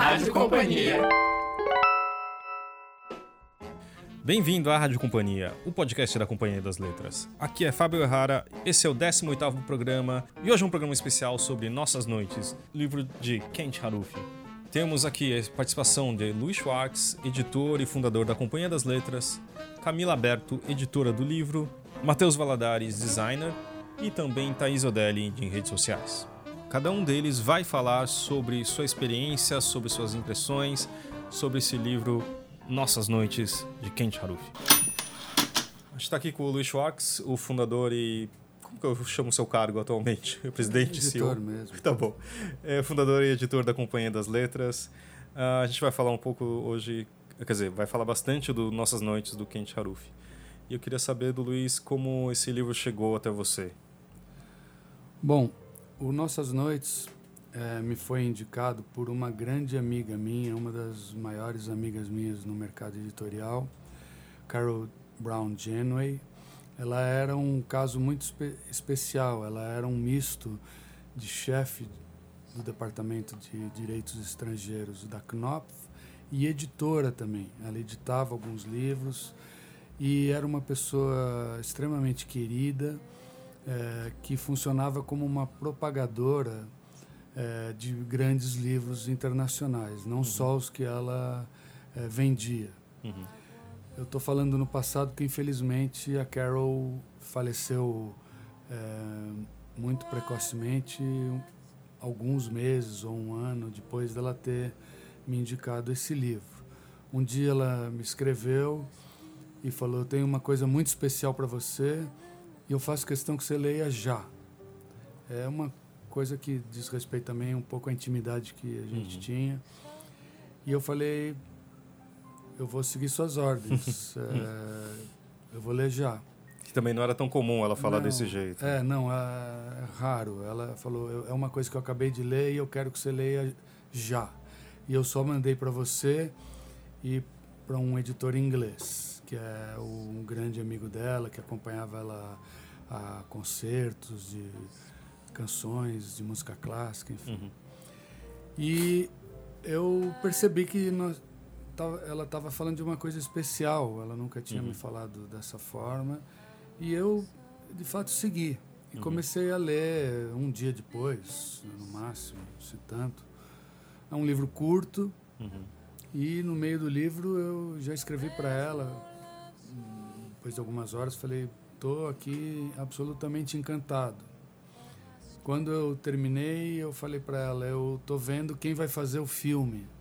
Rádio Companhia. Bem-vindo à Rádio Companhia, o podcast da Companhia das Letras. Aqui é Fábio Errara, esse é o 18º programa e hoje é um programa especial sobre Nossas Noites, livro de Kent Harufi. Temos aqui a participação de Luiz Schwartz, editor e fundador da Companhia das Letras, Camila Aberto, editora do livro, Matheus Valadares, designer, e também Thaís Odelli, de redes sociais. Cada um deles vai falar sobre sua experiência, sobre suas impressões, sobre esse livro Nossas Noites, de Kent Harufi. A gente está aqui com o Luiz Schwartz, o fundador e. Como que eu chamo o seu cargo atualmente? O presidente, editor CEO? mesmo. Tá bom. É fundador e editor da Companhia das Letras. Uh, a gente vai falar um pouco hoje, quer dizer, vai falar bastante do Nossas Noites, do Kent Harufi. E eu queria saber do Luiz como esse livro chegou até você. Bom, o Nossas Noites é, me foi indicado por uma grande amiga minha, uma das maiores amigas minhas no mercado editorial, Carol Brown Genway. Ela era um caso muito espe especial, ela era um misto de chefe do Departamento de Direitos Estrangeiros da Knopf e editora também. Ela editava alguns livros e era uma pessoa extremamente querida é, que funcionava como uma propagadora é, de grandes livros internacionais, não uhum. só os que ela é, vendia. Uhum. Eu estou falando no passado que, infelizmente, a Carol faleceu muito precocemente, alguns meses ou um ano depois dela ter me indicado esse livro. Um dia ela me escreveu e falou: Tenho uma coisa muito especial para você e eu faço questão que você leia já. É uma coisa que diz respeito também um pouco à intimidade que a gente uhum. tinha. E eu falei, eu vou seguir suas ordens, é, eu vou ler já. Que também não era tão comum ela falar não, desse jeito. É, não, é, é raro. Ela falou, é uma coisa que eu acabei de ler e eu quero que você leia já. E eu só mandei para você e para um editor inglês que é um grande amigo dela, que acompanhava ela a concertos de canções de música clássica, enfim. Uhum. E eu percebi que nós, ela estava falando de uma coisa especial, ela nunca tinha uhum. me falado dessa forma, e eu, de fato, segui. E uhum. comecei a ler um dia depois, no máximo, se tanto. É um livro curto, uhum. e no meio do livro eu já escrevi para ela depois de algumas horas, falei: estou aqui absolutamente encantado. Quando eu terminei, eu falei para ela: eu estou vendo quem vai fazer o filme.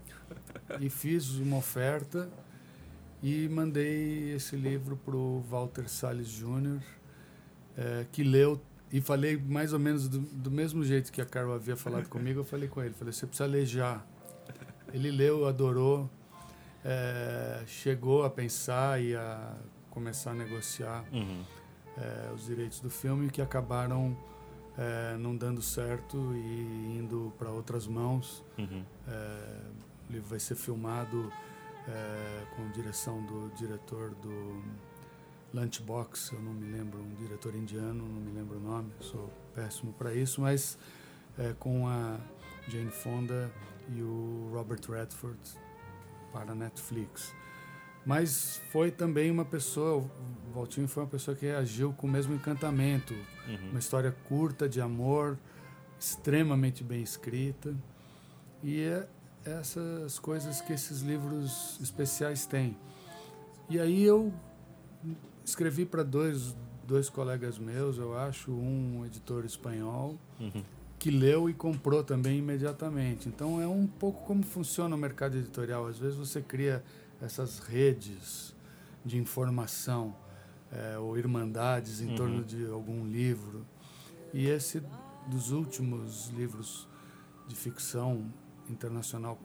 E fiz uma oferta e mandei esse livro para o Walter Salles Jr., é, que leu e falei mais ou menos do, do, mesmo jeito que a Carol havia falado comigo, eu falei com ele, falei, você precisa ler já. Ele leu, adorou, é, chegou a pensar e a começar a negociar uhum. É, os direitos do filme que acabaram é, não dando certo e indo para outras mãos. Uhum. É, o livro vai ser filmado com direção do diretor do Lunchbox, eu não me lembro, um diretor indiano, não me lembro o nome, sou péssimo para isso, mas com a Jane Fonda e o Robert Redford para Netflix. Mas foi também uma pessoa, o Valtinho foi uma pessoa que reagiu com o mesmo encantamento. Uhum. Uma história curta de amor, extremamente bem escrita. E é essas coisas que esses livros especiais têm. E aí eu escrevi para dois, dois colegas meus, eu acho, um editor espanhol, uhum. que leu e comprou também imediatamente. Então é um pouco como funciona o mercado editorial. Às vezes você cria essas redes de informação é, ou irmandades em uhum. torno de algum livro. E esse dos últimos livros de ficção internacional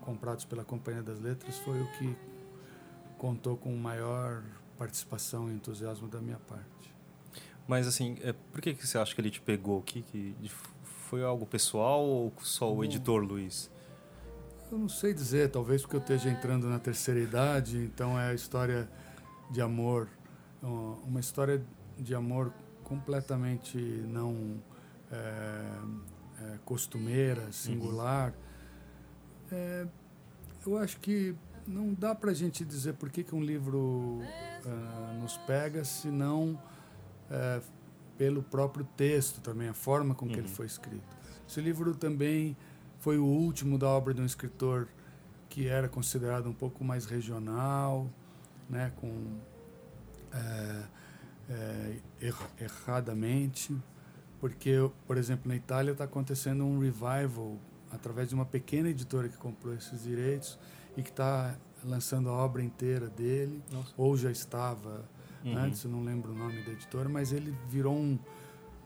comprados pela Companhia das Letras foi o que contou com maior participação e entusiasmo da minha parte. Mas assim, é, por que, que você acha que ele te pegou? Que, que foi algo pessoal ou só o editor Luiz? Eu não sei dizer, talvez porque eu esteja entrando na terceira idade, então é a história de amor, uma história de amor completamente não é, é, costumeira, singular. É, eu acho que não dá para a gente dizer por que, que um livro nos pega, senão pelo próprio texto também, a forma com que uhum. ele foi escrito. Esse livro também foi o último da obra de um escritor que era considerado um pouco mais regional, né, com é, é, erradamente, porque, por exemplo, na Itália está acontecendo um revival através de uma pequena editora que comprou esses direitos e que está lançando a obra inteira dele, Nossa. ou já estava uhum. antes, eu não lembro o nome da editora, mas ele virou um,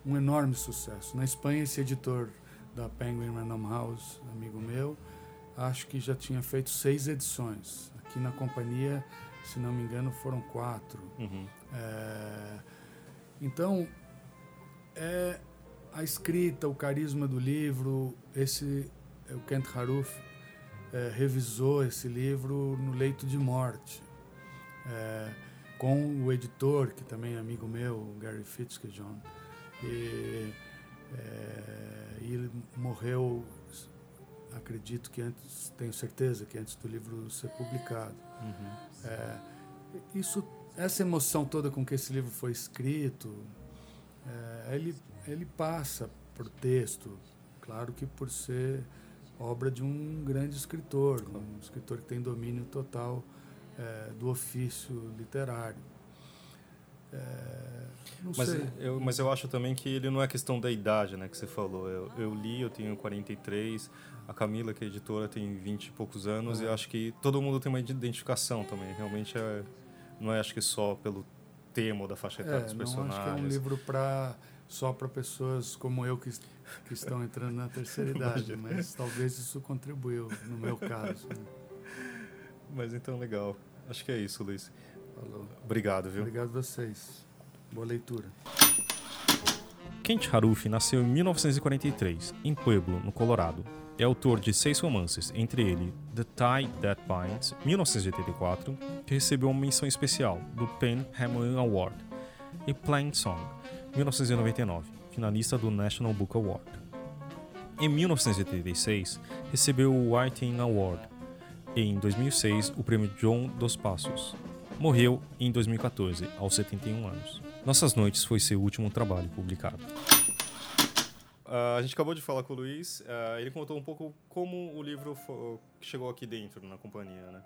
um enorme sucesso. Na Espanha, esse editor da Penguin Random House, amigo meu, acho que já tinha feito seis edições. Aqui na companhia, se não me engano, foram quatro. Uhum. É, então, é a escrita, o carisma do livro, esse o Kent Haruf é, revisou esse livro no leito de morte, é, com o editor, que também é amigo meu, Gary Fitzgibbon. E, é, ele morreu, acredito que antes, tenho certeza que antes do livro ser publicado. Uhum. É, isso, essa emoção toda com que esse livro foi escrito, é, ele, ele passa por texto, claro que por ser obra de um grande escritor, um escritor que tem domínio total é, do ofício literário. É, mas, eu, mas eu acho também que ele não é questão da idade, né, que você falou. Eu, eu li, eu tenho 43, a Camila, que é editora, tem 20 e poucos anos, é. e acho que todo mundo tem uma identificação também. Realmente é, não é, acho que só pelo tema ou da faixa etária é, dos personagens. Não acho que é um livro para só para pessoas como eu que que estão entrando na terceira idade, mas talvez isso contribuiu no meu caso. Né? Mas então, legal. Acho que é isso, Luiz. Falou. Obrigado, viu? Obrigado a vocês. Boa leitura. Kent Haruf nasceu em 1943, em Pueblo, no Colorado. É autor de seis romances, entre ele The Tie That Binds, 1984, que recebeu uma menção especial do Penn Hamlin Award, e Plain Song, 1999 finalista do National Book Award. Em 1986, recebeu o Whiting Award e, em 2006, o prêmio John dos Passos. Morreu em 2014, aos 71 anos. Nossas Noites foi seu último trabalho publicado. Uh, a gente acabou de falar com o Luiz, uh, ele contou um pouco como o livro chegou aqui dentro na companhia, né?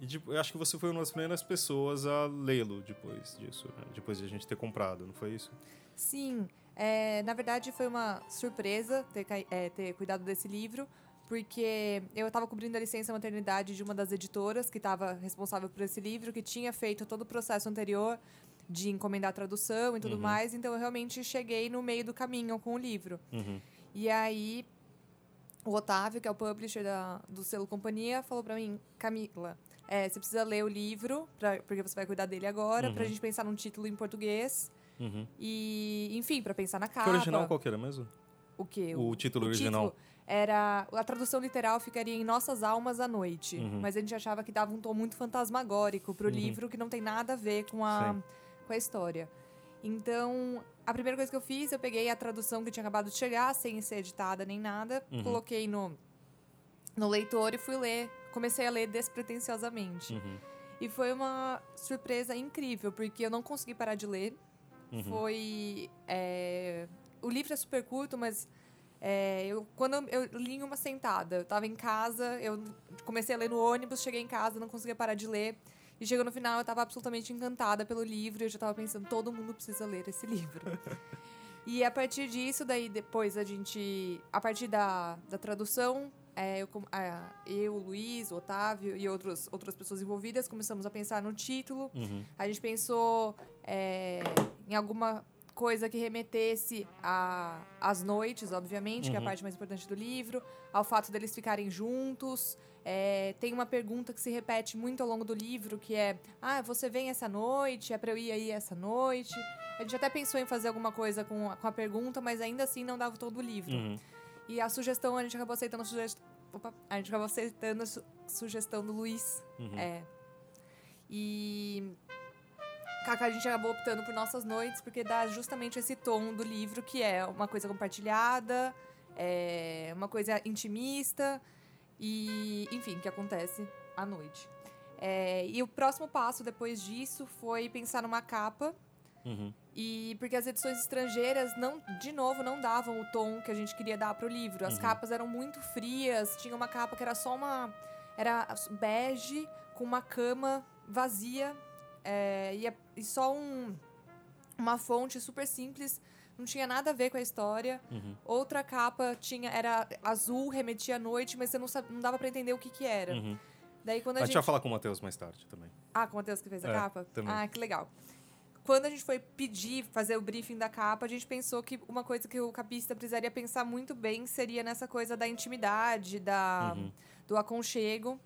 E tipo, eu acho que você foi uma das primeiras pessoas a lê-lo depois disso, né? depois de a gente ter comprado, não foi isso? Sim, é, na verdade, foi uma surpresa ter, é, ter cuidado desse livro, porque eu estava cobrindo a licença maternidade de uma das editoras que estava responsável por esse livro, que tinha feito todo o processo anterior de encomendar a tradução e tudo uhum. mais, então eu realmente cheguei no meio do caminho com o livro. Uhum. E aí, o Otávio, que é o publisher da, do selo Companhia, falou para mim, Camila, é, você precisa ler o livro, pra, porque você vai cuidar dele agora, uhum. para a gente pensar num título em português Uhum. E, enfim, para pensar na capa. Que original qual que era mesmo? O quê? O, o título o original. Título era a tradução literal ficaria em Nossas Almas à Noite, uhum. mas a gente achava que dava um tom muito fantasmagórico pro uhum. livro que não tem nada a ver com a, com a história. Então, a primeira coisa que eu fiz, eu peguei a tradução que tinha acabado de chegar, sem ser editada nem nada, uhum. coloquei no, no leitor e fui ler. Comecei a ler despretensiosamente. Uhum. E foi uma surpresa incrível, porque eu não consegui parar de ler. Uhum. Foi. É, o livro é super curto, mas é, eu, quando eu, eu, li em uma sentada, eu estava em casa, eu comecei a ler no ônibus, cheguei em casa, não conseguia parar de ler. E chegou no final, eu estava absolutamente encantada pelo livro, e eu já estava pensando, todo mundo precisa ler esse livro. e a partir disso, daí depois a gente, a partir da, da tradução, é, eu, eu, o Luiz, o Otávio e outros, outras pessoas envolvidas começamos a pensar no título. Uhum. A gente pensou é, em alguma coisa que remetesse às noites, obviamente, uhum. que é a uhum. parte mais importante do livro, ao fato deles ficarem juntos. É, tem uma pergunta que se repete muito ao longo do livro, que é: Ah, você vem essa noite? É para eu ir aí essa noite? A gente até pensou em fazer alguma coisa com a, com a pergunta, mas ainda assim não dava todo o livro. Uhum. E a sugestão, a gente acabou aceitando a sugestão. Opa, a gente acabou aceitando a su sugestão do Luiz. Uhum. É. E. A gente acabou optando por Nossas Noites, porque dá justamente esse tom do livro, que é uma coisa compartilhada, é uma coisa intimista, E, enfim, que acontece à noite. É, e o próximo passo depois disso foi pensar numa capa. Uhum. E porque as edições estrangeiras não, de novo, não davam o tom que a gente queria dar pro livro. As Uhum. capas eram muito frias. Tinha uma capa que era só uma era bege com uma cama vazia é, e, a- e só um, uma fonte super simples. Não tinha nada a ver com a história. Uhum. Outra capa tinha era azul, remetia à noite, mas você não, sabe, não dava pra entender o que que era. Uhum. Daí quando a A gente gente vai falar com o Matheus mais tarde também. ah, com o Matheus que fez a É, capa? também. Ah, que legal. Quando a gente foi pedir, fazer o briefing da capa, a gente pensou que uma coisa que o capista precisaria pensar muito bem seria nessa coisa da intimidade, da, Uhum. do aconchego.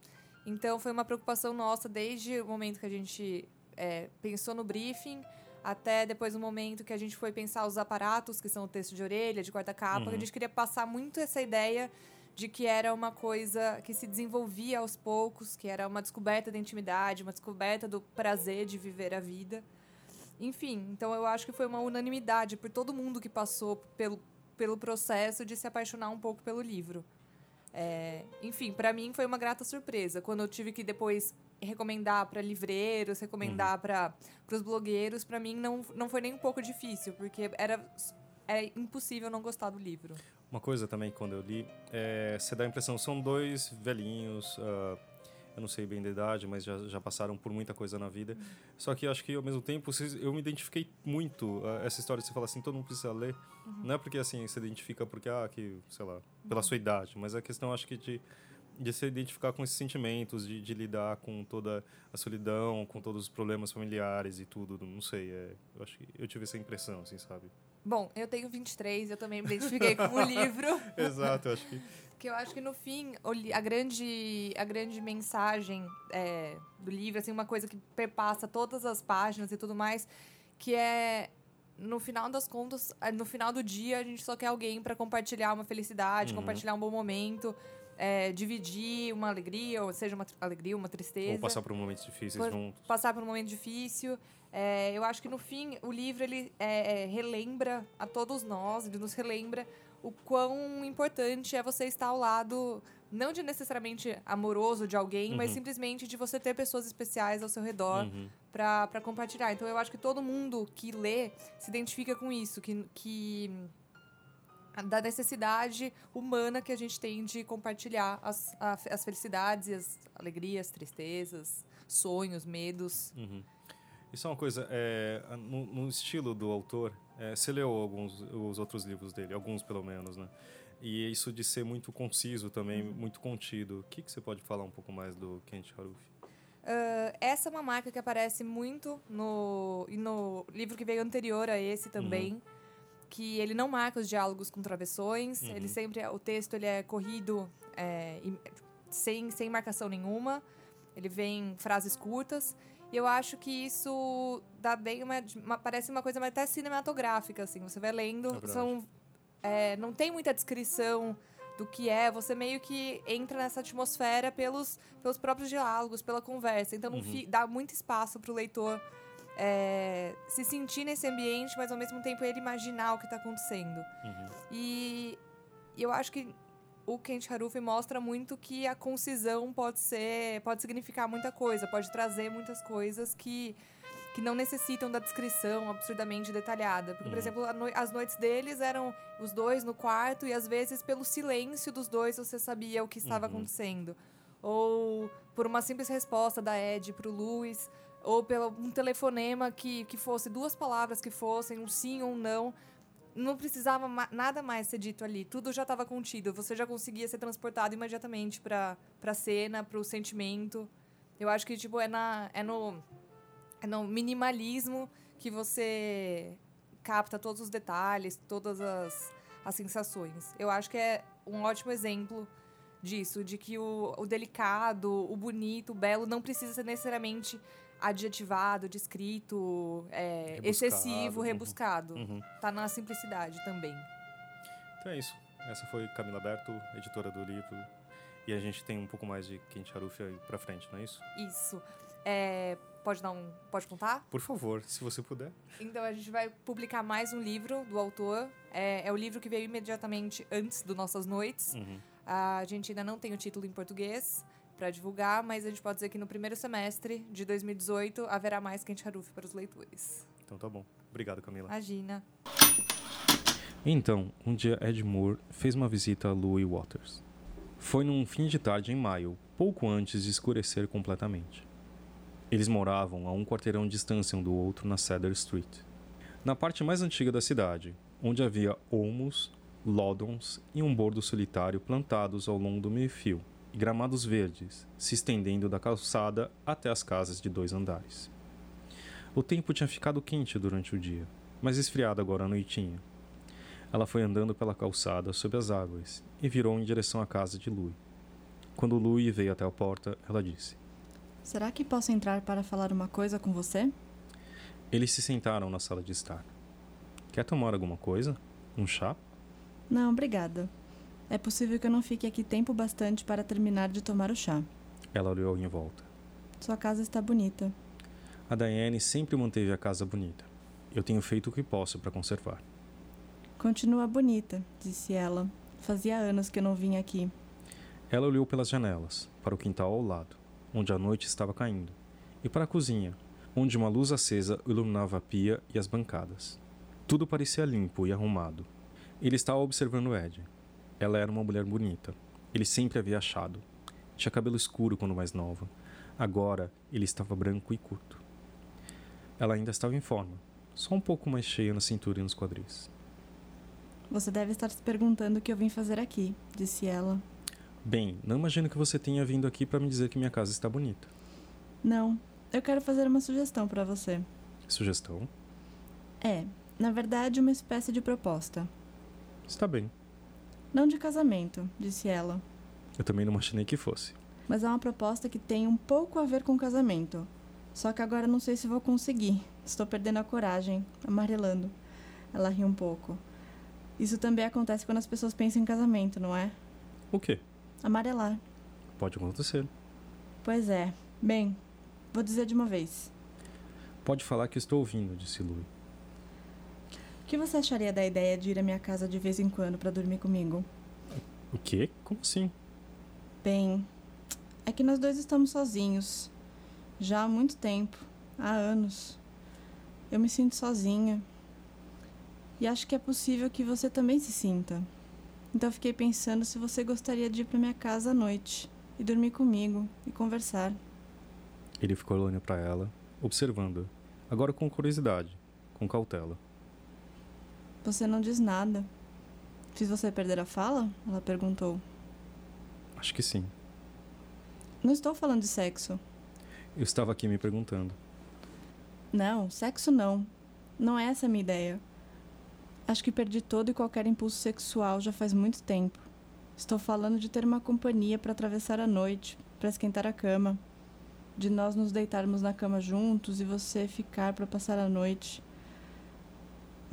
Então, foi uma preocupação nossa desde o momento que a gente é, pensou no briefing até depois o momento que a gente foi pensar os aparatos, que são o texto de orelha, de quarta-capa, Uhum. que a gente queria passar muito essa ideia de que era uma coisa que se desenvolvia aos poucos, que era uma descoberta da intimidade, uma descoberta do prazer de viver a vida. Enfim, então eu acho que foi uma unanimidade por todo mundo que passou pelo, pelo processo de se apaixonar um pouco pelo livro. É, enfim, para mim foi uma grata surpresa. Quando eu tive que depois recomendar para livreiros, recomendar para os blogueiros, para mim não, não foi nem um pouco difícil, porque era, era impossível não gostar do livro. Uma coisa também, quando eu li, é, você dá a impressão, são dois velhinhos, ah, eu não sei bem da idade, mas já, já passaram por muita coisa na vida. Só que eu acho que, ao mesmo tempo, eu me identifiquei muito. ah, essa história de você falar assim, todo mundo precisa ler. Não é porque, assim, você identifica porque, ah, que, sei lá, pela sua idade, mas a questão, acho que, de, de se identificar com esses sentimentos, de, de lidar com toda a solidão, com todos os problemas familiares e tudo, não sei, é, eu acho que eu tive essa impressão, assim, sabe? Bom, eu tenho 23, eu também me identifiquei com o livro. Exato, eu acho que... Que eu acho que no fim, a grande, a grande mensagem é, do livro, assim, uma coisa que perpassa todas as páginas e tudo mais, que é no final das contas, eh, no final do dia, a gente só quer alguém para compartilhar uma felicidade, Uhum. compartilhar um bom momento, é, dividir uma alegria, ou seja, uma alegria, uma tristeza Ou passar por momentos difíceis juntos. passar por um momento difícil. É, eu acho que no fim o livro ele é, é, relembra a todos nós, ele nos relembra o quão importante é você estar ao lado, não de necessariamente amoroso de alguém, mas Uhum. simplesmente de você ter pessoas especiais ao seu redor Uhum. para compartilhar. Então eu acho que todo mundo que lê se identifica com isso, que, que da necessidade humana que a gente tem de compartilhar as, a- as felicidades as alegrias, tristezas, sonhos, medos. Uhum. Isso é uma coisa, é, no, no estilo do autor, é, você leu alguns os outros livros dele, alguns pelo menos, né? E isso de ser muito conciso também, muito contido. O que, que você pode falar um pouco mais do Kent Haruf? Ah, essa é uma marca que aparece muito no, no livro que veio anterior a esse também. Que ele não marca os diálogos com travessões. Uhum. Ele sempre é- o texto ele é corrido é, sem, sem marcação nenhuma. Ele vem frases curtas. E eu acho que isso dá bem uma, uma- parece uma coisa até cinematográfica assim. Você vai lendo, É são é, não tem muita descrição do que é, você meio que entra nessa atmosfera pelos, pelos próprios diálogos, pela conversa. Então Uhum. fi- dá muito espaço para o leitor é, se sentir nesse ambiente, mas ao mesmo tempo ele imaginar o que está acontecendo. Uhum. E, eu acho que o Kent Haruf mostra muito que a concisão pode ser, pode significar muita coisa, pode trazer muitas coisas que que não necessitam da descrição absurdamente detalhada. Porque, por Uhum. exemplo, a noi- as noites deles eram os dois no quarto e às vezes pelo silêncio dos dois você sabia o que estava Uhum. acontecendo. Ou por uma simples resposta da Ed pro Louis, ou pelo um telefonema que, que fosse duas palavras que fossem um sim ou um não. Não precisava ma- nada mais ser dito ali, tudo já estava contido, você já conseguia ser transportado imediatamente para a cena, para o sentimento. Eu acho que tipo é na é no é no minimalismo que você capta todos os detalhes, todas as, as sensações. Eu acho que é um ótimo exemplo disso, de que o, o delicado, o bonito, o belo não precisa ser necessariamente adjetivado, descrito, é, Rebuscado, excessivo, uhum. rebuscado. Uhum. Tá na simplicidade também. Então é isso. Essa foi Camila Berto, editora do livro. E a gente tem um pouco mais de Kent Haruf aí pra frente, não é isso? Isso. É, pode dar um. Pode contar? Por favor, se você puder. Então a gente vai publicar mais um livro do autor. É, é o livro que veio imediatamente antes do Nossas Noites. Uhum. A gente ainda não tem o título em português para divulgar, mas a gente pode dizer que no primeiro semestre de 2018 haverá mais Quente Haruf para os leitores. Então tá bom. Obrigado, Camila. Imagina. Então, um dia Ed Moore fez uma visita a Louis Waters. Foi num fim de tarde em maio, pouco antes de escurecer completamente. Eles moravam a um quarteirão de distância um do outro na Cedar Street, na parte mais antiga da cidade, onde havia olmos, lódons e um bordo solitário plantados ao longo do meio-fio, e gramados verdes se estendendo da calçada até as casas de dois andares. O tempo tinha ficado quente durante o dia, mas esfriado agora à noitinha. Ela foi andando pela calçada sob as árvores e virou em direção à casa de Louis. Quando Louis veio até a porta, ela disse: Será que posso entrar para falar uma coisa com você? Eles se sentaram na sala de estar. Quer tomar alguma coisa? Um chá? Não, obrigada. É possível que eu não fique aqui tempo bastante para terminar de tomar o chá. Ela olhou em volta. Sua casa está bonita. A Diane sempre manteve a casa bonita. Eu tenho feito o que posso para conservar. Continua bonita, disse ela. Fazia anos que eu não vinha aqui. Ela olhou pelas janelas, para o quintal ao lado, onde a noite estava caindo, e para a cozinha, onde uma luz acesa iluminava a pia e as bancadas. Tudo parecia limpo e arrumado. Ele estava observando Ed. Ela era uma mulher bonita. Ele sempre havia achado. Tinha cabelo escuro quando mais nova. Agora ele estava branco e curto. Ela ainda estava em forma, só um pouco mais cheia na cintura e nos quadris. Você deve estar se perguntando o que eu vim fazer aqui, disse ela. Bem, não imagino que você tenha vindo aqui para me dizer que minha casa está bonita. Não, eu quero fazer uma sugestão para você. Sugestão? É, na verdade, uma espécie de proposta. Está bem. Não de casamento, disse ela. Eu também não imaginei que fosse. Mas é uma proposta que tem um pouco a ver com casamento. Só que agora não sei se vou conseguir. Estou perdendo a coragem, amarelando. Ela riu um pouco. Isso também acontece quando as pessoas pensam em casamento, não é? O quê? Amarelar. Pode acontecer. Pois é. Bem, vou dizer de uma vez. Pode falar que estou ouvindo, disse Louis. O que você acharia da ideia de ir à minha casa de vez em quando para dormir comigo? O quê? Como assim? Bem, é que nós dois estamos sozinhos. Já há muito tempo há anos. Eu me sinto sozinha. E acho que é possível que você também se sinta. Então fiquei pensando se você gostaria de ir para minha casa à noite e dormir comigo e conversar. Ele ficou olhando para ela, observando, agora com curiosidade, com cautela. Você não diz nada. Fiz você perder a fala? Ela perguntou. Acho que sim. Não estou falando de sexo. Eu estava aqui me perguntando. Não, sexo não. Não é essa a minha ideia. Acho que perdi todo e qualquer impulso sexual já faz muito tempo. Estou falando de ter uma companhia para atravessar a noite, para esquentar a cama, de nós nos deitarmos na cama juntos e você ficar para passar a noite.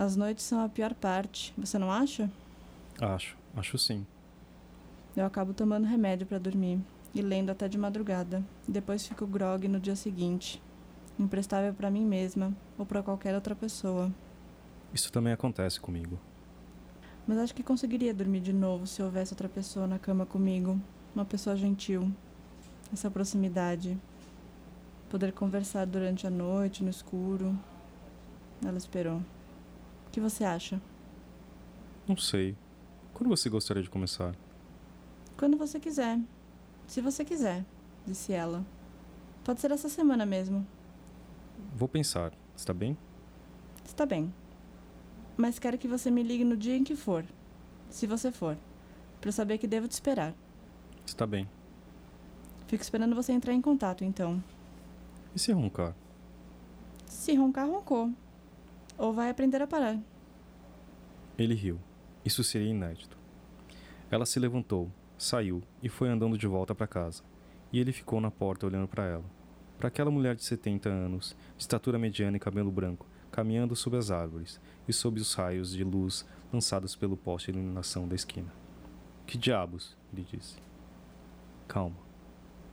As noites são a pior parte, você não acha? Acho, acho sim. Eu acabo tomando remédio para dormir e lendo até de madrugada. Depois fico grog no dia seguinte, imprestável para mim mesma ou para qualquer outra pessoa. Isso também acontece comigo. Mas acho que conseguiria dormir de novo se houvesse outra pessoa na cama comigo, uma pessoa gentil. Essa proximidade, poder conversar durante a noite no escuro. Ela esperou. O que você acha? Não sei. Quando você gostaria de começar? Quando você quiser. Se você quiser, disse ela. Pode ser essa semana mesmo. Vou pensar. Está bem? Está bem. Mas quero que você me ligue no dia em que for. Se você for. Para saber que devo te esperar. Está bem. Fico esperando você entrar em contato, então. E se roncar? Se roncar, roncou. Ou vai aprender a parar. Ele riu. Isso seria inédito. Ela se levantou, saiu e foi andando de volta para casa. E ele ficou na porta olhando para ela. Para aquela mulher de 70 anos, de estatura mediana e cabelo branco, caminhando sob as árvores e sob os raios de luz lançados pelo poste de iluminação da esquina. Que diabos? ele disse. Calma.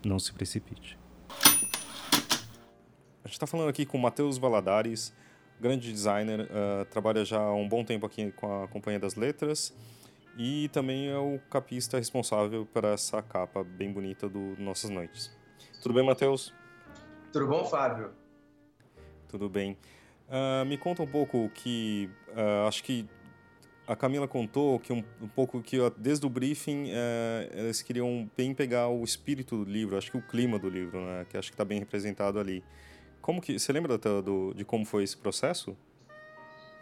Não se precipite. A gente está falando aqui com Matheus Valadares, grande designer, uh, trabalha já há um bom tempo aqui com a Companhia das Letras e também é o capista responsável por essa capa bem bonita do Nossas Noites. Tudo bem, Matheus? Tudo bom, Fábio? Tudo bem. Uh, me conta um pouco que uh, acho que a Camila contou que um, um pouco que desde o briefing uh, eles queriam bem pegar o espírito do livro, acho que o clima do livro, né, que acho que está bem representado ali. Como que você lembra do, de como foi esse processo?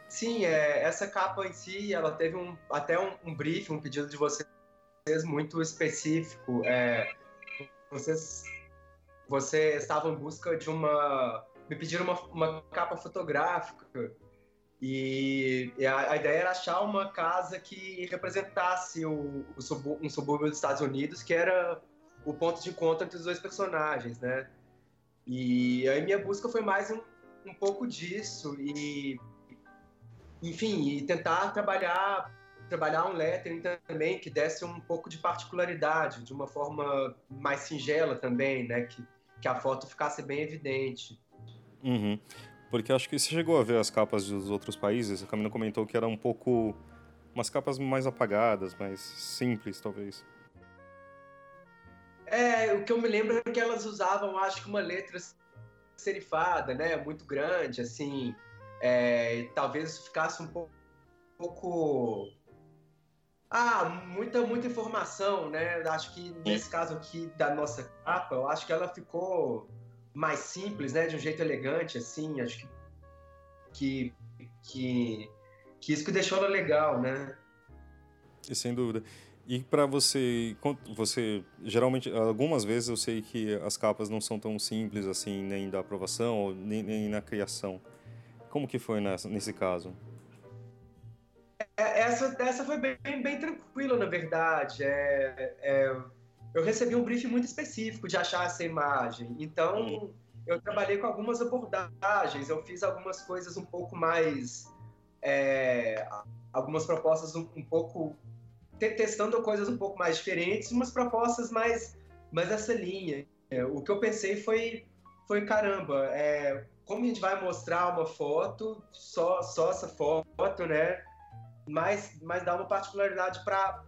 Sim, é, essa capa em si, ela teve um, até um, um briefing, um pedido de vocês muito específico. É, vocês, você estava em busca de uma, me pediram uma, uma capa fotográfica e, e a, a, ideia era achar uma casa que representasse o, o subú um subúrbio dos Estados Unidos, que era o ponto de encontro entre os dois personagens, né? E aí minha busca foi mais um, um pouco disso e enfim, e tentar trabalhar trabalhar um lettering também que desse um pouco de particularidade, de uma forma mais singela também, né, que, que a foto ficasse bem evidente. Uhum. Porque acho que você chegou a ver as capas dos outros países, a Camila comentou que era um pouco umas capas mais apagadas, mais simples, talvez. É, o que eu me lembro é que elas usavam, acho que uma letra serifada, né, muito grande, assim, é, talvez ficasse um pouco, um pouco, ah, muita muita informação, né? Acho que nesse caso aqui da nossa capa, eu acho que ela ficou mais simples, né? De um jeito elegante, assim. Acho que que que, que isso que deixou ela legal, né? E sem dúvida. E para você, você geralmente, algumas vezes eu sei que as capas não são tão simples assim, nem da aprovação, nem, nem na criação. Como que foi nessa, nesse caso? É, essa, essa foi bem, bem tranquila, na verdade. É, é, eu recebi um briefing muito específico de achar essa imagem. Então, uhum. eu trabalhei com algumas abordagens, eu fiz algumas coisas um pouco mais. É, algumas propostas um, um, pouco. Testando coisas um pouco mais diferentes, umas propostas mais, mais essa linha. É, o que eu pensei foi, foi caramba, é, como a gente vai mostrar uma foto, só, só essa foto, né? Mas, mas dá uma particularidade para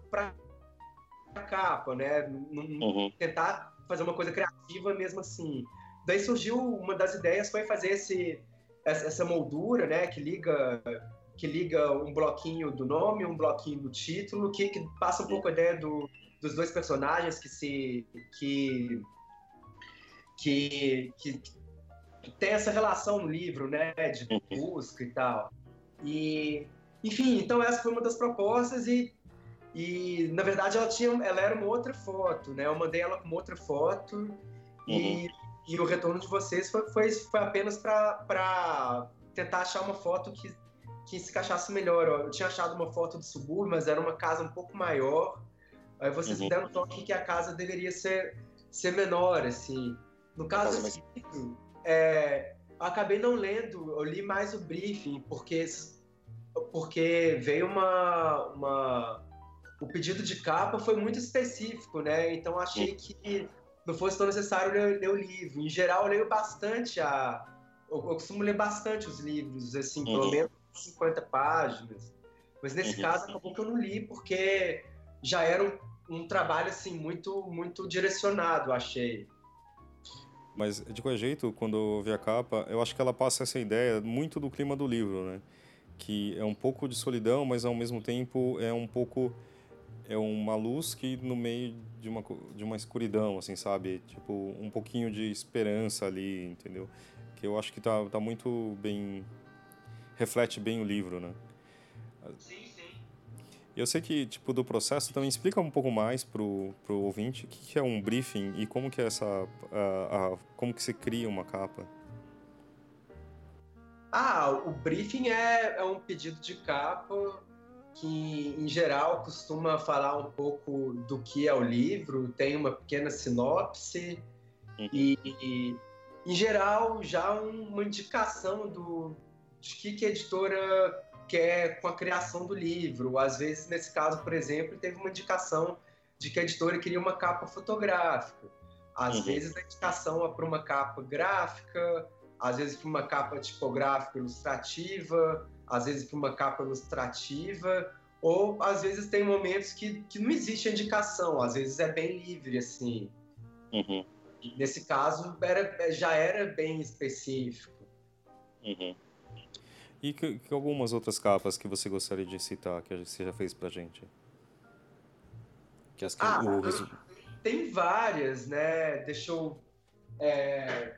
a capa, né? Uhum. Tentar fazer uma coisa criativa mesmo assim. Daí surgiu uma das ideias foi fazer esse essa moldura, né? Que liga que liga um bloquinho do nome, um bloquinho do título, que, que passa um pouco a ideia do, dos dois personagens que se que que, que tem essa relação no livro, né, de uhum. busca e tal. E, enfim, então essa foi uma das propostas e, e na verdade ela tinha, ela era uma outra foto, né? Eu mandei ela com outra foto uhum. e, e o retorno de vocês foi, foi, foi apenas para tentar achar uma foto que, que se encaixasse melhor. Eu tinha achado uma foto do subúrbio, mas era uma casa um pouco maior. Aí vocês uhum. me deram um toque que a casa deveria ser, ser menor, assim. No caso, assim, é, acabei não lendo, eu li mais o briefing, porque, porque veio uma, uma. O pedido de capa foi muito específico, né? Então achei que não fosse tão necessário ler, ler o livro. Em geral, eu leio bastante a. Eu, eu costumo ler bastante os livros, assim, pelo uhum. menos 50 páginas. Mas nesse uhum. caso, acabou que eu não li, porque já era um, um trabalho, assim, muito, muito direcionado, achei. Mas, de qualquer jeito, quando eu vi a capa, eu acho que ela passa essa ideia muito do clima do livro, né? Que é um pouco de solidão, mas ao mesmo tempo é um pouco é uma luz que no meio de uma de uma escuridão, assim, sabe? Tipo, um pouquinho de esperança ali, entendeu? Que eu acho que tá, tá muito bem reflete bem o livro, né? Sim, eu sei que, tipo, do processo, também explica um pouco mais pro, pro ouvinte o que, que é um briefing e como que é essa... A, a, como que se cria uma capa. Ah, o briefing é, é um pedido de capa que, em geral, costuma falar um pouco do que é o livro, tem uma pequena sinopse uhum. e, e, em geral, já uma indicação do, de que, que a editora que é com a criação do livro. Às vezes, nesse caso, por exemplo, teve uma indicação de que a editora queria uma capa fotográfica. Às uhum. vezes, a indicação é para uma capa gráfica, às vezes para uma capa tipográfica ilustrativa, às vezes para uma capa ilustrativa, ou às vezes tem momentos que, que não existe indicação, às vezes é bem livre, assim. Uhum. Nesse caso, era, já era bem específico. Uhum. E que, que, algumas outras capas que você gostaria de citar, que você já fez pra gente? Que as, ah, o... tem várias, né? Deixa eu é,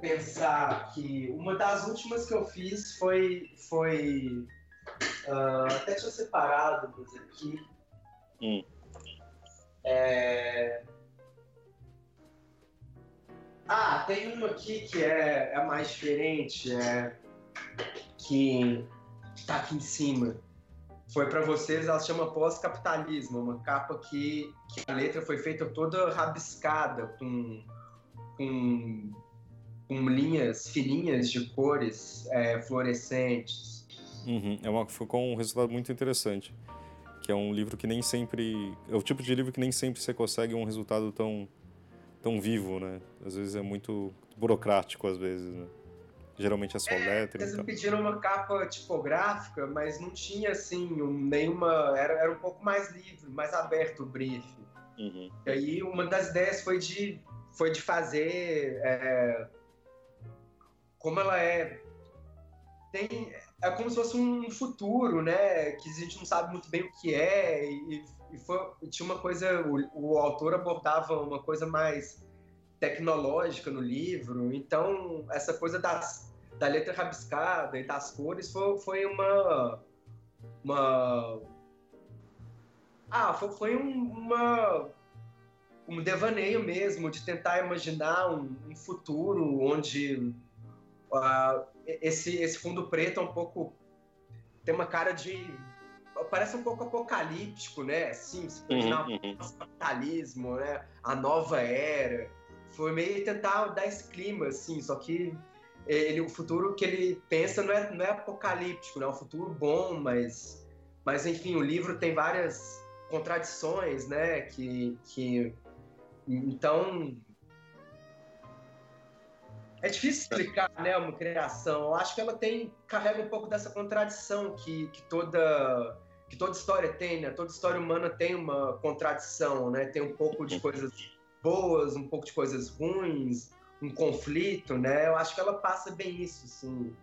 pensar que uma das últimas que eu fiz foi, foi uh, até tinha separado aqui. Hum. É... tem uma aqui que é, é mais diferente, é, que está aqui em cima. Foi para vocês, ela chama Pós-Capitalismo, uma capa que, que a letra foi feita toda rabiscada, com, com, com linhas fininhas de cores é, fluorescentes. Uhum. É uma, ficou um resultado muito interessante, que é um livro que nem sempre... É o tipo de livro que nem sempre você consegue um resultado tão tão vivo, né? Às vezes é muito burocrático, às vezes, né? Geralmente é só é, letra. Eles então. pediram uma capa tipográfica, mas não tinha, assim, um, nenhuma... Era, era um pouco mais livre, mais aberto o brief. Uhum. E aí uma das ideias foi de, foi de fazer... É, como ela é... Tem, é como se fosse um futuro, né? Que a gente não sabe muito bem o que é e e foi, tinha uma coisa, o, o autor abordava uma coisa mais tecnológica no livro, então essa coisa das, da letra rabiscada e das cores foi, foi uma, uma ah, foi, foi um, uma um devaneio mesmo de tentar imaginar um, um futuro onde uh, esse esse fundo preto é um pouco tem uma cara de parece um pouco apocalíptico, né? Assim, se imaginar uhum, uhum. o capitalismo, né? A nova era. Foi meio tentar dar esse clima, assim, só que ele, o futuro que ele pensa não é, não é apocalíptico, né? É um futuro bom, mas, mas enfim, o livro tem várias contradições, né? Que, que então é difícil explicar, né, uma criação. Eu acho que ela tem carrega um pouco dessa contradição que, que toda que toda história tem, né? Toda história humana tem uma contradição, né? Tem um pouco de coisas boas, um pouco de coisas ruins, um conflito, né? Eu acho que ela passa bem isso, assim.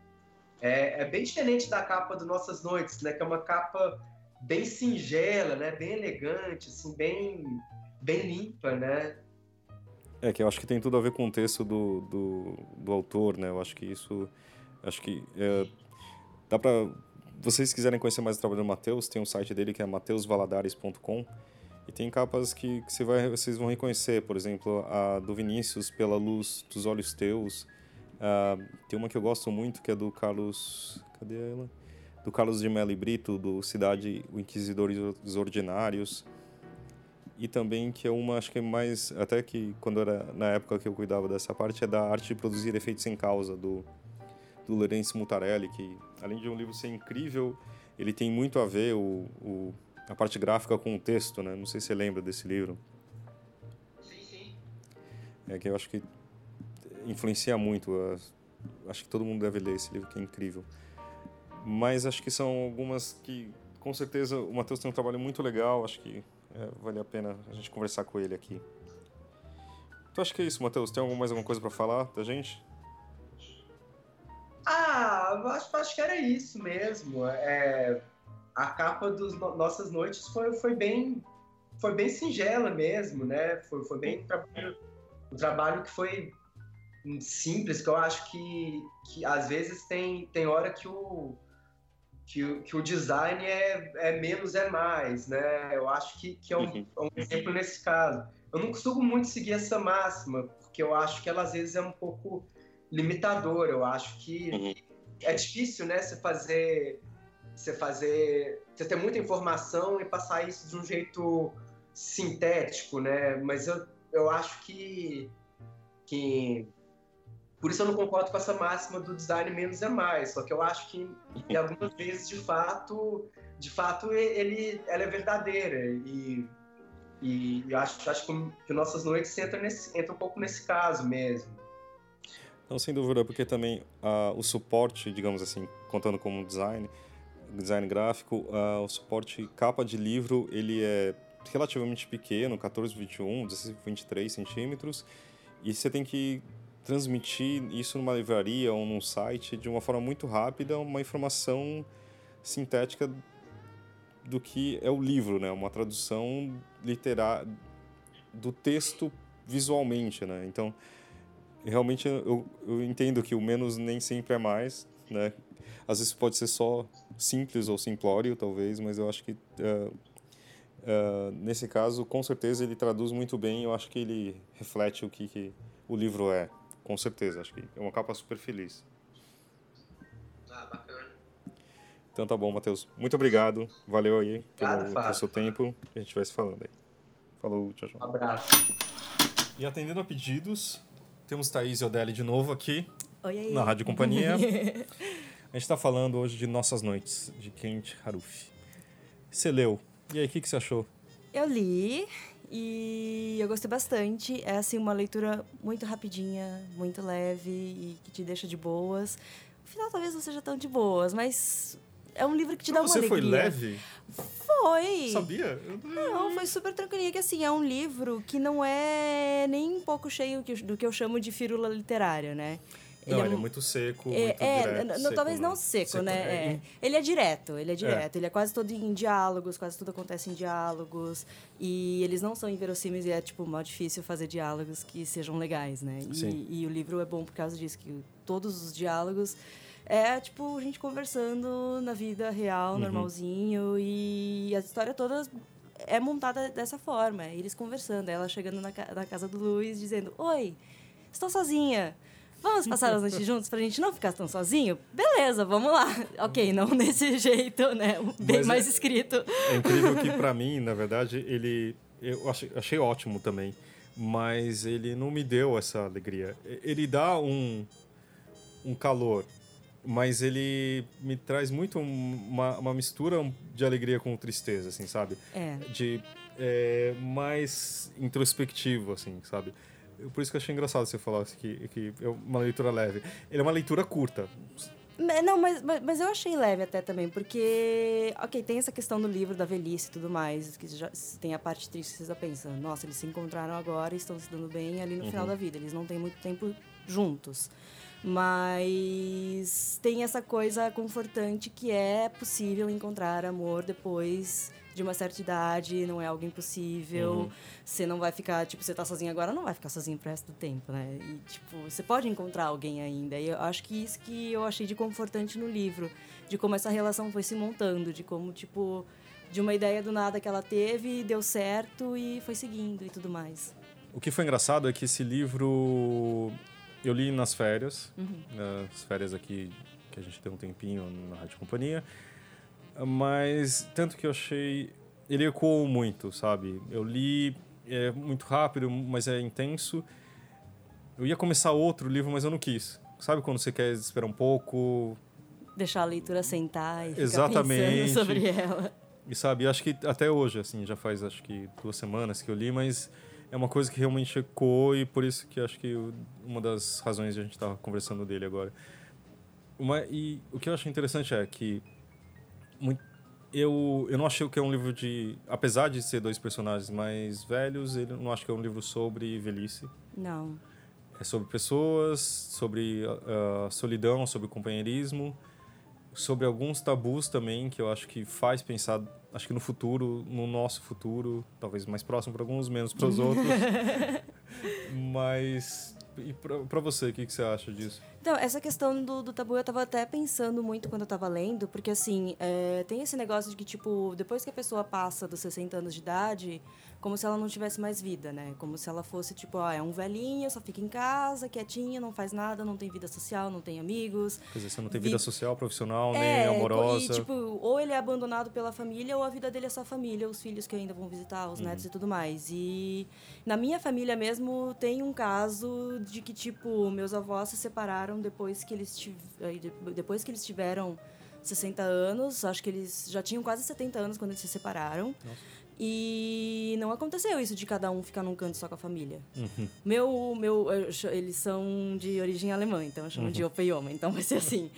É, é bem diferente da capa do Nossas Noites, né? Que é uma capa bem singela, né? Bem elegante, assim, bem, bem limpa, né? É, que eu acho que tem tudo a ver com o texto do, do, do autor, né? Eu acho que isso... Acho que é, dá para vocês quiserem conhecer mais o trabalho do Matheus, tem um site dele que é mateusvaladares.com e tem capas que, que você vai, vocês vão reconhecer, por exemplo, a do Vinícius, Pela Luz dos Olhos Teus. Uh, tem uma que eu gosto muito, que é do Carlos... Cadê ela? Do Carlos de Mello e Brito, do Cidade o Inquisidores Ordinários. E também que é uma, acho que é mais... Até que quando era na época que eu cuidava dessa parte, é da arte de produzir efeitos sem causa, do do Lourenço Mutarelli, que além de um livro ser incrível, ele tem muito a ver o, o, a parte gráfica com o texto, né? Não sei se você lembra desse livro. Sim, sim. É que eu acho que influencia muito. Acho que todo mundo deve ler esse livro, que é incrível. Mas acho que são algumas que, com certeza, o Matheus tem um trabalho muito legal. Acho que é, vale a pena a gente conversar com ele aqui. Então acho que é isso, Matheus. Tem mais alguma coisa para falar da gente? Ah, acho, acho que era isso mesmo. É, a capa dos Nossas Noites foi, foi, bem, foi bem singela mesmo, né? Foi, foi bem um trabalho, que foi simples, que eu acho que, que às vezes tem, tem hora que o, que, que o design é, é menos é mais, né? Eu acho que, que é, um, uhum. é um exemplo nesse caso. Eu não costumo muito seguir essa máxima, porque eu acho que ela às vezes é um pouco limitador. Eu acho que uhum. É difícil, né, você fazer, você fazer, você ter muita informação e passar isso de um jeito sintético, né? Mas eu, eu acho que que por isso eu não concordo com essa máxima do design menos é mais. Só que eu acho que, que algumas vezes de fato, de fato ele, ela é verdadeira e e acho, acho que, que nossas noites entra nesse entra um pouco nesse caso mesmo. Não, sem dúvida, porque também uh, o suporte, digamos assim, contando como design, design gráfico, uh, o suporte capa de livro ele é relativamente pequeno, 14, 21, 16, 23 centímetros, e você tem que transmitir isso numa livraria ou num site de uma forma muito rápida, uma informação sintética do que é o livro, né? Uma tradução literária do texto visualmente, né? Então, realmente eu, eu entendo que o menos nem sempre é mais, né? Às vezes pode ser só simples ou simplório, talvez, mas eu acho que uh, uh, nesse caso, com certeza ele traduz muito bem. Eu acho que ele reflete o que, que o livro é, com certeza. Acho que é uma capa super feliz. Ah, bacana. Então tá bom, Matheus. Muito obrigado. Valeu aí Obrigado, pelo, pelo seu tempo. A gente vai se falando aí. Falou, tchau, tchau. Um abraço. E atendendo a pedidos, temos Thaís e Odeli de novo aqui Oi, aí. na Rádio Companhia. a gente está falando hoje de Nossas Noites, de Kent Haruf. Você leu. E aí, o que, que você achou? Eu li e eu gostei bastante. É assim uma leitura muito rapidinha, muito leve e que te deixa de boas. O final talvez não seja tão de boas, mas é um livro que te Pra dá uma você foi alegria. leve? Foi. Sabia? Eu- Não, foi super tranquilinho, que assim, é um livro que não é nem um pouco cheio do que eu chamo de firula literária, né? Não, ele é, muito seco, É, muito é, direto. n- n- seco, talvez não seco, né? é. É. Ele é direto, ele é direto. Ele é quase todo em diálogos, quase tudo acontece em diálogos. E eles não são inverossímeis e é, tipo, mó difícil fazer diálogos que sejam legais, né? Sim. E, e o livro é bom por causa disso, que todos os diálogos é, tipo, gente conversando na vida real, Uhum. normalzinho. E a história toda é montada dessa forma. é Eles conversando, ela chegando na, na casa do Luiz, dizendo, Oi, estou sozinha. Vamos passar as noites juntos pra gente não ficar tão sozinho? Beleza, vamos lá. Ok, não desse jeito, né? Bem Mas é- mais escrito. É incrível que pra mim, na verdade, ele eu achei, achei ótimo também, mas ele não me deu essa alegria. Ele dá um um calor, mas ele me traz muito um- uma, uma mistura de alegria com tristeza, assim, sabe? É. De é, mais introspectivo, assim, sabe? Por isso que eu achei engraçado você falar assim, que, que é uma leitura leve. Ele é uma leitura curta. Me- Não, mas, mas, mas eu achei leve até também, porque, ok, tem essa questão do livro, da velhice e tudo mais, que já tem a parte triste que você já pensa, nossa, eles se encontraram agora e estão se dando bem ali no final da vida, eles não têm muito tempo juntos. Mas tem essa coisa confortante que é possível encontrar amor depois de uma certa idade, não é algo impossível. Você não vai ficar, tipo, você tá sozinho agora, não vai ficar sozinho pro resto do tempo, né? E, tipo, você pode encontrar alguém ainda. E eu acho que isso que eu achei de confortante no livro, de como essa relação foi se montando, de como, tipo, de uma ideia do nada que ela teve, deu certo e foi seguindo e tudo mais. O que foi engraçado é que esse livro eu li nas férias, Uhum. nas férias aqui que a gente tem um tempinho na Rádio Companhia, mas tanto que eu achei ele ecoou muito, sabe? Eu li é muito rápido, mas é intenso. Eu ia começar outro livro, mas eu não quis. Sabe quando você quer esperar um pouco Deixar a leitura sentar e Exatamente. sobre ela. e sabe? Acho que até hoje, assim, já faz acho que duas semanas que eu li, mas é uma coisa que realmente ecoou e por isso que acho que uma das razões de a gente estar conversando dele agora. Uma, e o que eu acho interessante é que mui- eu, eu não achei que é um livro de. Apesar de ser dois personagens mais velhos, ele não acho que é um livro sobre velhice. Não. É sobre pessoas, sobre ah, solidão, sobre companheirismo, sobre alguns tabus também que eu acho que faz pensar, acho que no futuro, no nosso futuro, talvez mais próximo para alguns, menos para os outros. Mas e para você, o que, que você acha disso? Então, essa questão do, do tabu eu tava até pensando muito quando eu tava lendo, porque assim, é, tem esse negócio de que, tipo, depois que a pessoa passa dos 60 anos de idade, como se ela não tivesse mais vida, né? Como se ela fosse, tipo, ó, é um velhinho, só fica em casa, quietinha, não faz nada, não tem vida social, não tem amigos. Quer dizer, você não tem Vi- vida social, profissional, nem É, amorosa. E, tipo, ou ele é abandonado pela família, ou a vida dele é só família, os filhos que ainda vão visitar, os netos e tudo mais. E na minha família mesmo tem um caso de que, tipo, meus avós se separaram depois que eles, de- depois que eles tiveram 60 anos, acho que eles já tinham quase 70 anos quando eles se separaram. E não aconteceu isso de cada um ficar num canto só com a família. Uhum. Meu, meu, eles são de origem alemã, então eu chamo de Uhum. opa e oma, então vai ser assim.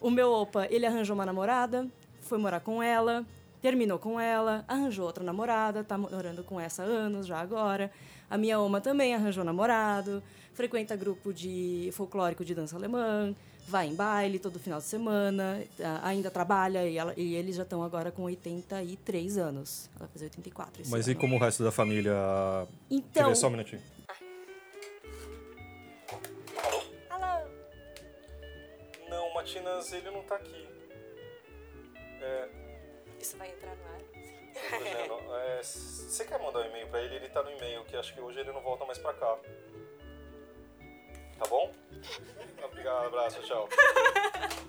O meu opa, ele arranjou uma namorada, foi morar com ela, terminou com ela, arranjou outra namorada, tá morando com essa há anos já agora. A minha oma também arranjou namorado, frequenta grupo de folclórico de dança alemã, vai em baile todo final de semana, ainda trabalha e, ela- e eles já estão agora com 83 anos. Ela vai fazer 84 esse Mas e ano. como o resto da família... Quer Então, ver só um minutinho? Alô? Não, Matinas, ele não tá aqui. É, Isso vai entrar no ar? Rogério, é, você quer mandar um e-mail pra ele? Ele tá no e-mail, que acho que hoje ele não volta mais pra cá. Tá bom? Obrigado, abraço, tchau.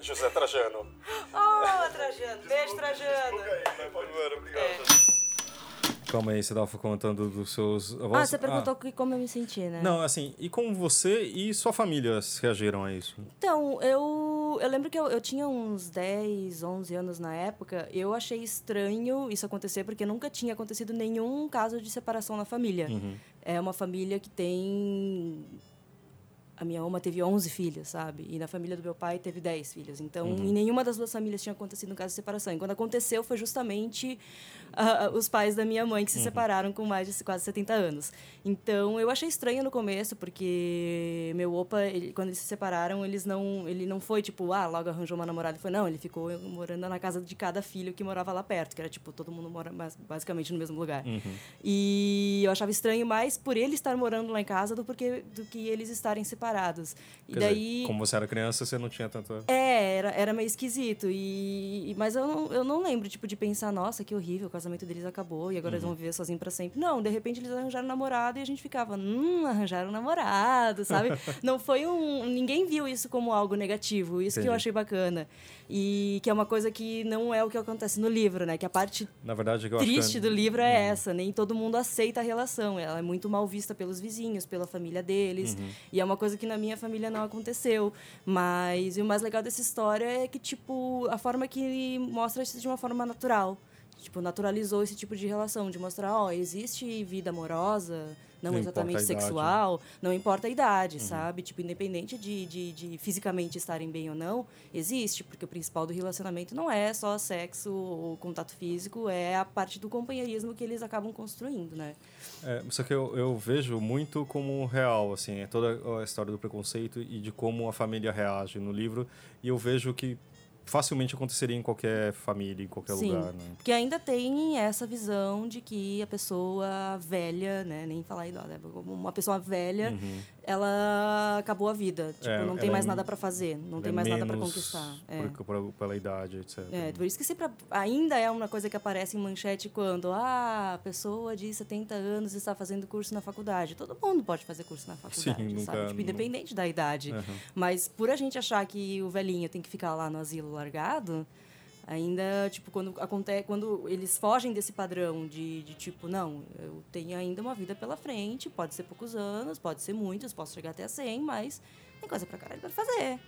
José Trajano. Ô, Trajano! Beijo, Trajano! Calma aí, você tava contando dos seus avós? Ah, você perguntou que como eu me senti, né? Não, assim, e como você e sua família reagiram a isso? Então, eu, eu lembro que eu, eu tinha uns 10, 11 anos na época. Eu achei estranho isso acontecer, porque nunca tinha acontecido nenhum caso de separação na família. Uhum. É uma família que tem. A minha oma teve 11 filhos, sabe? E na família do meu pai teve 10 filhos. Então, em nenhuma das duas famílias tinha acontecido um caso de separação. E quando aconteceu, foi justamente ah, os pais da minha mãe que se separaram com mais de quase 70 anos. Então, eu achei estranho no começo, porque meu opa, ele- quando eles se separaram, eles não, ele não foi tipo, ah, logo arranjou uma namorada. Ele foi, não, ele ficou morando na casa de cada filho que morava lá perto, que era tipo, todo mundo mora bas- basicamente no mesmo lugar. E eu achava estranho mais por ele estar morando lá em casa do, porque, do que eles estarem separados. E Quer daí. dizer, como você era criança, você não tinha tanto... É, era, era meio esquisito. E, e- mas eu não, eu não lembro, tipo, de pensar, nossa, que horrível, o casamento deles acabou e agora eles vão viver sozinhos pra sempre. Não, de repente eles arranjaram namorado e a gente ficava, hum, arranjaram namorado, sabe? não foi um. Ninguém viu isso como algo negativo. Isso que Entendi. eu achei bacana. E que é uma coisa que não é o que acontece no livro, né? Que a parte Na verdade, acho triste do livro é essa, nem todo mundo aceita a relação. Ela é muito mal vista pelos vizinhos, pela família deles. E é uma coisa que na minha família não aconteceu. Mas o mais legal dessa história é que, tipo, a forma que mostra isso de uma forma natural. Tipo, naturalizou esse tipo de relação, de mostrar, ó, existe vida amorosa, não, Não exatamente idade. sexual, não importa a idade, sabe? Tipo, independente de, de, de fisicamente estarem bem ou não, existe, porque o principal do relacionamento não é só sexo ou contato físico, é a parte do companheirismo que eles acabam construindo, né? É, só que eu, eu vejo muito como real, assim, é toda a história do preconceito e de como a família reage no livro. E eu vejo que facilmente aconteceria em qualquer família, em qualquer Sim, lugar, né? porque ainda tem essa visão de que a pessoa velha, né, nem falar idosa, né, uma pessoa velha, ela acabou a vida, tipo, Uhum. É, não tem ela mais é- nada para fazer, não tem é mais nada para conquistar. É. por- por- pela idade, etc. É, por isso que sempre ainda é uma coisa que aparece em manchete quando ah, a pessoa de 70 anos está fazendo curso na faculdade. Todo mundo pode fazer curso na faculdade, Sim, sabe? nunca- Tipo, independente da idade. Aham. Mas por a gente achar que o velhinho tem que ficar lá no asilo largado, ainda, tipo, quando acontece, quando eles fogem desse padrão de, de tipo, não, eu tenho ainda uma vida pela frente, pode ser poucos anos, pode ser muitos, posso chegar até a 100, mas tem coisa pra caralho pra fazer.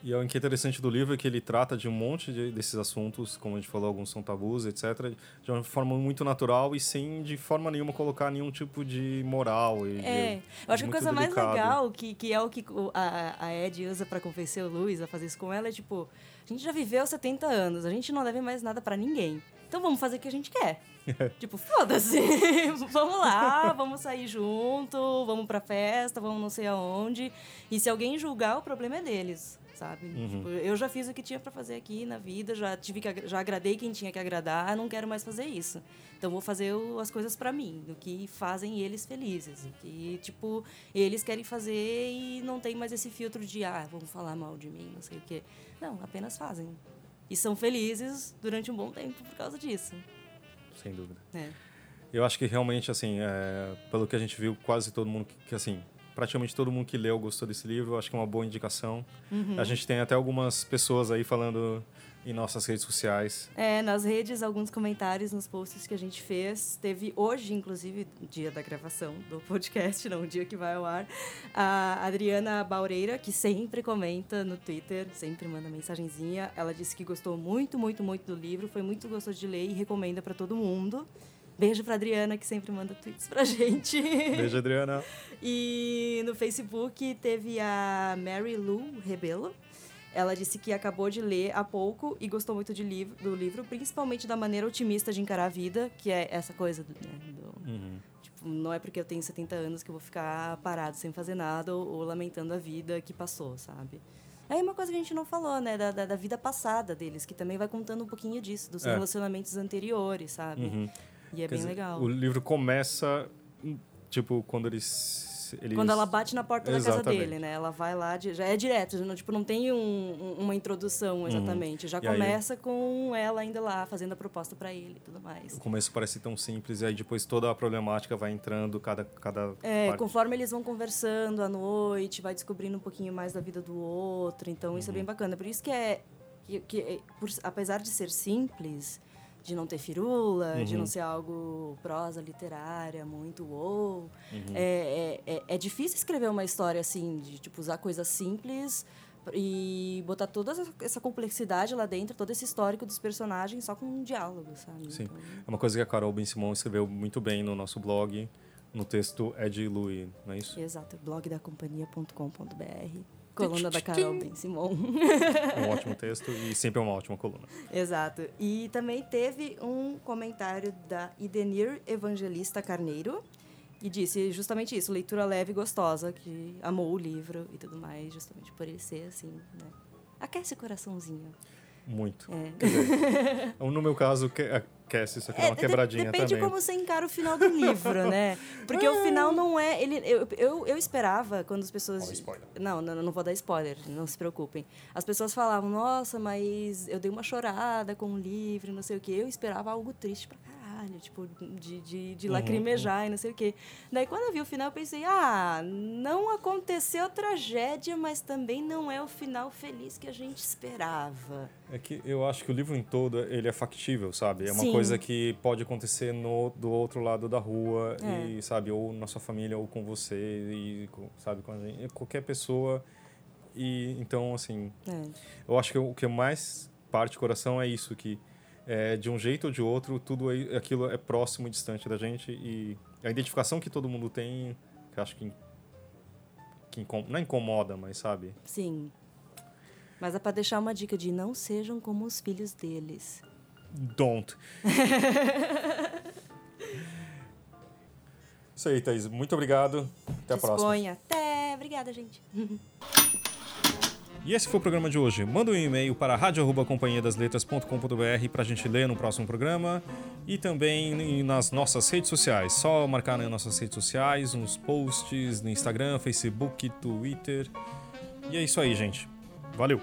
E o que é interessante do livro é que ele trata de um monte de, desses assuntos, como a gente falou, alguns são tabus, etc., de uma forma muito natural e sem, de forma nenhuma, colocar nenhum tipo de moral. E É, de- eu acho que a coisa mais delicado. legal, que, que é o que a, a Ed usa pra convencer o Luiz a fazer isso com ela, é tipo, a gente já viveu 70 anos, a gente não deve mais nada pra ninguém. Então vamos fazer o que a gente quer. tipo, foda-se. vamos lá, vamos sair junto, vamos pra festa, vamos não sei aonde. E se alguém julgar, o problema é deles. Sabe? Tipo, eu já fiz o que tinha pra fazer aqui na vida, já tive que já agradei quem tinha que agradar, não quero mais fazer isso. Então vou fazer o- as coisas pra mim, do que fazem eles felizes, o que tipo eles querem fazer e não tem mais esse filtro de ah, vamos falar mal de mim, não sei o quê. Não, apenas fazem. E são felizes durante um bom tempo por causa disso. Sem dúvida. É. Eu acho que realmente, assim, é, pelo que a gente viu, quase todo mundo que, que, assim, praticamente todo mundo que leu gostou desse livro. Acho que é uma boa indicação. Uhum. A gente tem até algumas pessoas aí falando em nossas redes sociais. É, nas redes, alguns comentários nos posts que a gente fez. Teve hoje, inclusive, dia da gravação do podcast, não o dia que vai ao ar, a Adriana Baureira, que sempre comenta no Twitter, sempre manda mensagenzinha. Ela disse que gostou muito, muito, muito do livro, foi muito gostoso de ler e recomenda para todo mundo. Beijo pra Adriana, que sempre manda tweets pra gente. Beijo, Adriana. E no Facebook teve a Mary Lou Rebelo. ela disse que acabou de ler há pouco e gostou muito livro, do livro, principalmente da maneira otimista de encarar a vida, que é essa coisa do, né, do- Uhum. tipo, não é porque eu tenho 70 anos que eu vou ficar parado sem fazer nada ou, ou lamentando a vida que passou, sabe? Aí uma coisa que a gente não falou, né, da, da, da vida passada deles, que também vai contando um pouquinho disso, dos É. relacionamentos anteriores, sabe? Uhum. E é Quer bem dizer, legal. O livro começa, tipo, quando eles. eles... Quando ela bate na porta da casa Exatamente. dele, né? Ela vai lá, de- já é direto, não, tipo, não tem um- um- uma introdução exatamente. Já Uhum. E aí- começa com ela ainda lá, fazendo a proposta pra ele e tudo mais. O começo parece tão simples, e aí depois toda a problemática vai entrando, cada. cada É, parte. conforme eles vão conversando à noite, vai descobrindo um pouquinho mais da vida do outro. Então, isso é Uhum. bem bacana. Por isso que é. Que, que por- apesar de ser simples, de não ter firula, de Uhum. não ser algo prosa literária, muito wow, Uhum. é, é, é, é difícil escrever uma história assim, de tipo, usar coisas simples e botar toda essa- complexidade lá dentro, todo esse histórico dos personagens só com um diálogo, sabe? Sim. Então, É uma coisa que a Carol Ben Simon escreveu muito bem no nosso blog, no texto Ed Louis, não é isso? exato, blogdacompanhia.com.br. Coluna da Carol Ben Simon. Um ótimo texto e sempre é uma ótima coluna. Exato. E também teve um comentário da Idenir Evangelista Carneiro, e disse justamente isso, leitura leve e gostosa, que amou o livro e tudo mais, justamente por ele ser assim, né? Aquece o coraçãozinho. Muito. É. Dizer, no meu caso, que- aquece isso aqui, dá uma de- quebradinha depende também. como você encara o final do livro, né? Porque o final não é. Ele, eu, eu, eu esperava quando as pessoas. Ó, spoiler. Não, não, não vou dar spoiler, não se preocupem. As pessoas falavam, nossa, mas eu dei uma chorada com o livro, não sei o quê. Eu esperava algo triste pra caralho, tipo, de, de, de Uhum, lacrimejar e não sei o quê. Daí quando eu vi o final, eu pensei, ah, não aconteceu tragédia, mas também não é o final feliz que a gente esperava. É que eu acho que o livro em todo, ele é factível, sabe? É uma Sim. coisa que pode acontecer no, do outro lado da rua, É. e, sabe? Ou na sua família, ou com você, e, sabe? Com a gente. Qualquer pessoa. E, então, assim, É. eu acho que o que mais parte do coração é isso, que é, de um jeito ou de outro, tudo é- aquilo é próximo e distante da gente, e a identificação que todo mundo tem, que acho que, que incom- não incomoda, mas, sabe? Sim. Mas é pra deixar uma dica de não sejam como os filhos deles. Don't. Isso aí, Thaís. Muito obrigado. Até a próxima. Disponha. Até. Obrigada, gente. E esse foi o programa de hoje. Manda um e-mail para radio@companhiadasletras.com.br para a gente ler no próximo programa e também nas nossas redes sociais. Só marcar nas nossas redes sociais, nos posts, no Instagram, Facebook, Twitter. E é isso aí, gente. Valeu!